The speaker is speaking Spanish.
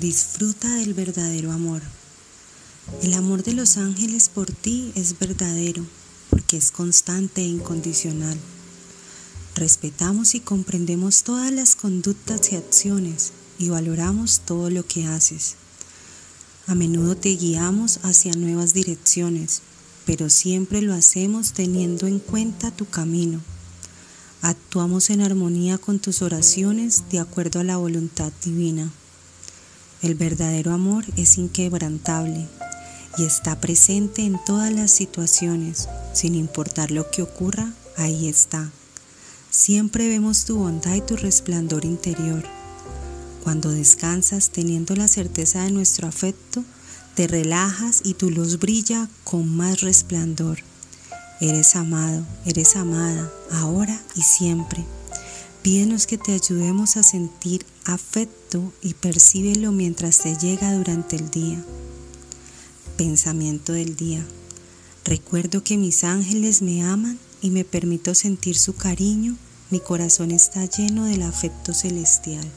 disfruta del verdadero amor. El amor de los ángeles por ti es verdadero porque es constante e incondicional. Respetamos y comprendemos todas las conductas y acciones y valoramos todo lo que haces. A menudo te guiamos hacia nuevas direcciones, pero siempre lo hacemos teniendo en cuenta tu camino. Actuamos en armonía con tus oraciones de acuerdo a la voluntad divina. El verdadero amor es inquebrantable y está presente en todas las situaciones, sin importar lo que ocurra, ahí está. Siempre vemos tu bondad y tu resplandor interior. Cuando descansas teniendo la certeza de nuestro afecto, te relajas y tu luz brilla con más resplandor. Eres amado, eres amada, ahora y siempre. Pídenos que te ayudemos a sentir afecto y percíbelo mientras te llega durante el día. Pensamiento del día. Recuerdo que mis ángeles me aman y me permito sentir su cariño. Mi corazón está lleno del afecto celestial.